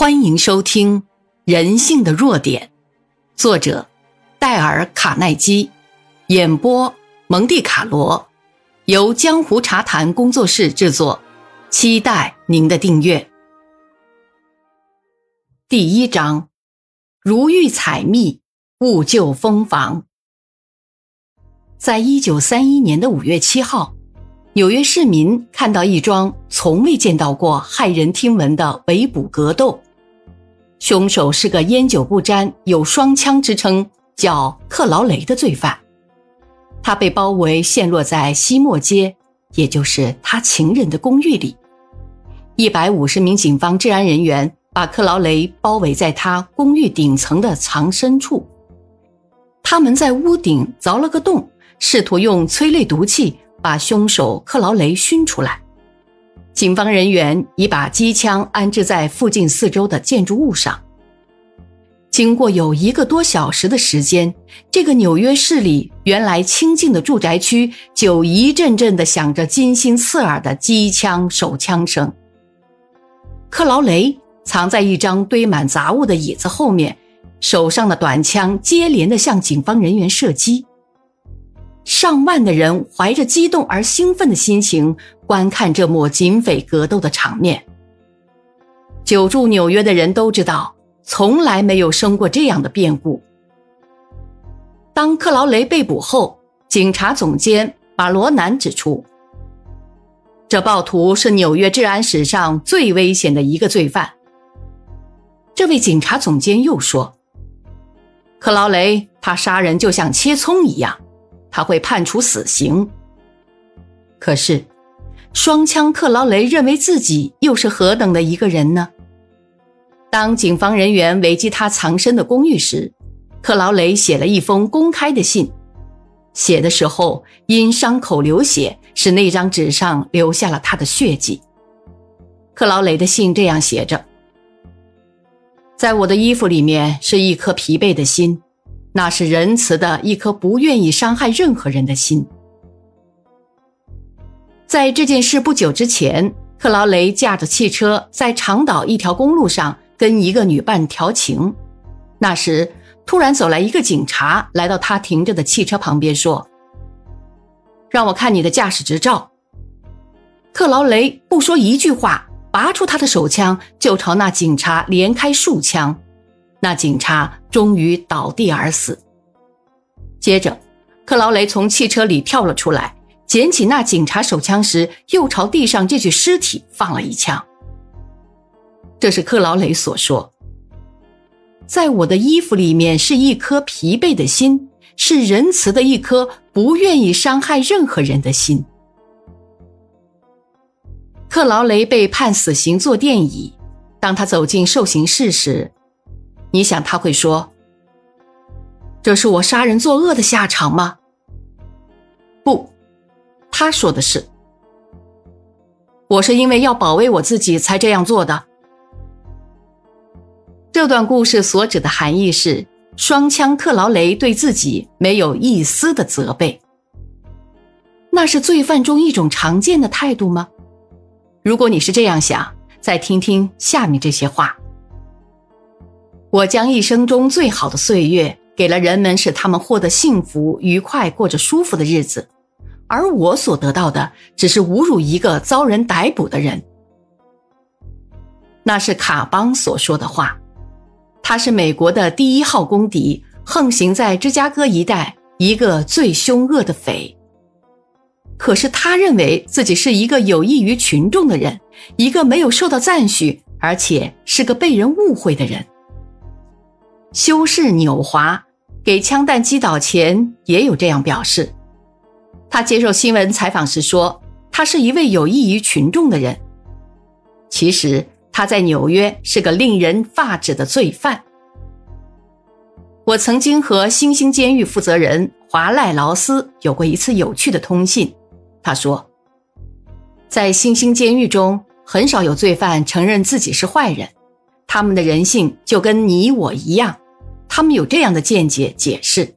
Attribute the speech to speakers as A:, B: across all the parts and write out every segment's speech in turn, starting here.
A: 欢迎收听《人性的弱点》，作者戴尔·卡耐基，演播蒙蒂卡罗，由江湖茶谈工作室制作，期待您的订阅。第一章：如遇采蜜，勿就蜂房。在一九三一年的五月七号，纽约市民看到一桩从未见到过、骇人听闻的围捕格斗。凶手是个烟酒不沾、有双枪之称、叫克劳雷的罪犯。他被包围，陷落在西莫街，也就是他情人的公寓里。一百五十名警方治安人员把克劳雷包围在他公寓顶层的藏身处。他们在屋顶凿了个洞，试图用催泪毒气把凶手克劳雷熏出来。警方人员已把机枪安置在附近四周的建筑物上。经过有一个多小时的时间，这个纽约市里原来清静的住宅区就一阵阵的响着金星刺耳的机枪手枪声。克劳雷藏在一张堆满杂物的椅子后面，手上的短枪接连的向警方人员射击。上万的人怀着激动而兴奋的心情观看这幕警匪格斗的场面。久住纽约的人都知道，从来没有生过这样的变故。当克劳雷被捕后，警察总监巴罗南指出，这暴徒是纽约治安史上最危险的一个罪犯。这位警察总监又说，克劳雷他杀人就像切葱一样。他会判处死刑。可是，双枪克劳雷认为自己又是何等的一个人呢？当警方人员围击他藏身的公寓时，克劳雷写了一封公开的信。写的时候因伤口流血，使那张纸上留下了他的血迹。克劳雷的信这样写着：“在我的衣服里面是一颗疲惫的心。”那是仁慈的一颗不愿意伤害任何人的心。在这件事不久之前，克劳雷驾着汽车在长岛一条公路上跟一个女伴调情。那时，突然走来一个警察，来到他停着的汽车旁边，说：“让我看你的驾驶执照。”克劳雷不说一句话，拔出他的手枪就朝那警察连开数枪。那警察终于倒地而死。接着，克劳雷从汽车里跳了出来，捡起那警察手枪时，又朝地上这具尸体放了一枪。这是克劳雷所说：“在我的衣服里面是一颗疲惫的心，是仁慈的一颗不愿意伤害任何人的心。”克劳雷被判死刑坐电椅。当他走进受刑室时，你想他会说：“这是我杀人作恶的下场吗？”不，他说的是：“我是因为要保卫我自己才这样做的。”这段故事所指的含义是，双枪克劳雷对自己没有一丝的责备。那是罪犯中一种常见的态度吗？如果你是这样想，再听听下面这些话。我将一生中最好的岁月给了人们，使他们获得幸福、愉快，过着舒服的日子，而我所得到的只是侮辱一个遭人逮捕的人。那是卡邦所说的话。他是美国的第一号公敌，横行在芝加哥一带，一个最凶恶的匪。可是他认为自己是一个有益于群众的人，一个没有受到赞许，而且是个被人误会的人。修士纽华给枪弹击倒前也有这样表示。他接受新闻采访时说：“他是一位有益于群众的人。”其实他在纽约是个令人发指的罪犯。我曾经和星星监狱负责人华赖劳斯有过一次有趣的通信。他说：“在星星监狱中，很少有罪犯承认自己是坏人。”他们的人性就跟你我一样，他们有这样的见解解释，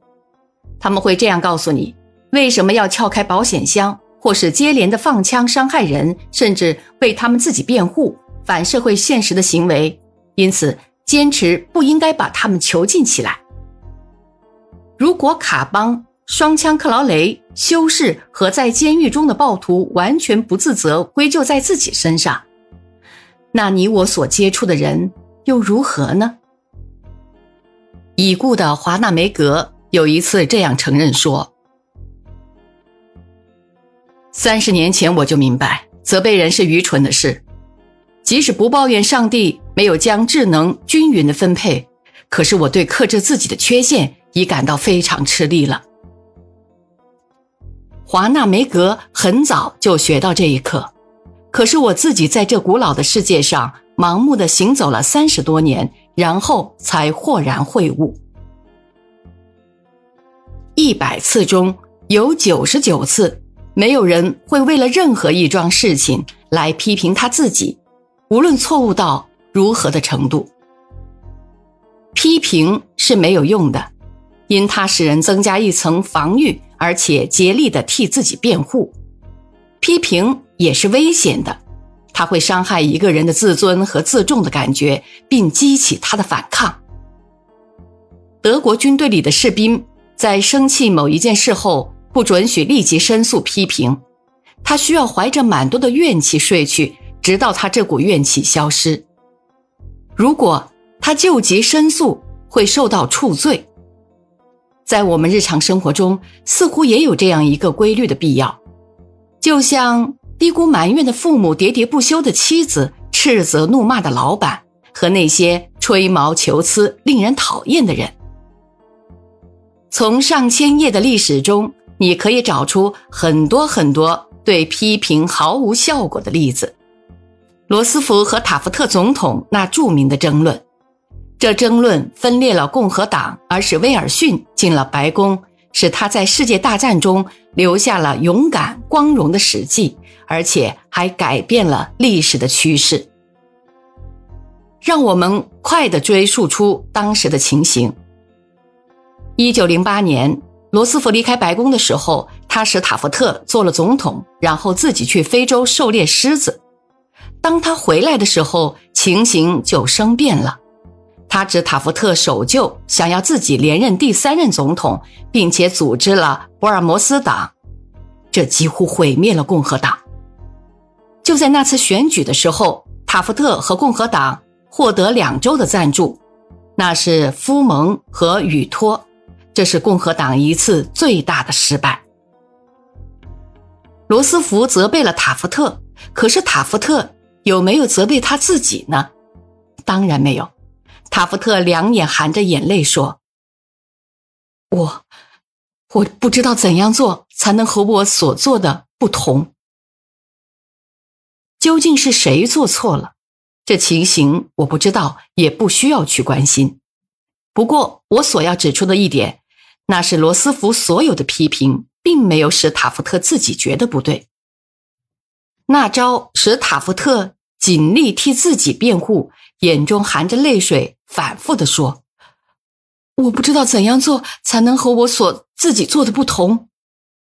A: 他们会这样告诉你：为什么要撬开保险箱，或是接连的放枪伤害人，甚至为他们自己辩护，反社会现实的行为，因此坚持不应该把他们囚禁起来。如果卡邦、双枪克劳雷、修士和在监狱中的暴徒完全不自责，归咎在自己身上，那你我所接触的人又如何呢？已故的华纳梅格有一次这样承认说：“三十年前我就明白，责备人是愚蠢的事。即使不抱怨上帝没有将智能均匀的分配，可是我对克制自己的缺陷已感到非常吃力了。”华纳梅格很早就学到这一课，可是我自己在这古老的世界上盲目的行走了三十多年。然后才豁然会悟，一百次中有九十九次，没有人会为了任何一桩事情来批评他自己，无论错误到如何的程度。批评是没有用的，因它使人增加一层防御，而且竭力的替自己辩护。批评也是危险的。它会伤害一个人的自尊和自重的感觉，并激起他的反抗。德国军队里的士兵在生气某一件事后，不准许立即申诉批评，他需要怀着满多的怨气睡去，直到他这股怨气消失。如果他救急申诉，会受到处罪。在我们日常生活中，似乎也有这样一个规律的必要，就像。低估埋怨的父母、喋喋不休的妻子、斥责怒骂的老板和那些吹毛求疵、令人讨厌的人。从上千页的历史中，你可以找出很多很多对批评毫无效果的例子。罗斯福和塔夫特总统那著名的争论，这争论分裂了共和党，而使威尔逊进了白宫，使他在世界大战中留下了勇敢光荣的史记。而且还改变了历史的趋势。让我们快地追溯出当时的情形。一九零八年，罗斯福离开白宫的时候，他使塔夫特做了总统，然后自己去非洲狩猎狮子。当他回来的时候，情形就生变了。他指塔夫特守旧，想要自己连任第三任总统，并且组织了博尔摩斯党，这几乎毁灭了共和党。就在那次选举的时候，塔夫特和共和党获得两州的赞助，那是夫蒙和雨托，这是共和党一次最大的失败。罗斯福责备了塔夫特，可是塔夫特有没有责备他自己呢？当然没有。塔夫特两眼含着眼泪说：“我，我不知道怎样做才能和我所做的不同。”究竟是谁做错了？这情形我不知道，也不需要去关心。不过，我所要指出的一点，那是罗斯福所有的批评，并没有使塔夫特自己觉得不对。那招使塔夫特尽力替自己辩护，眼中含着泪水，反复的说：“我不知道怎样做才能和我所自己做的不同。”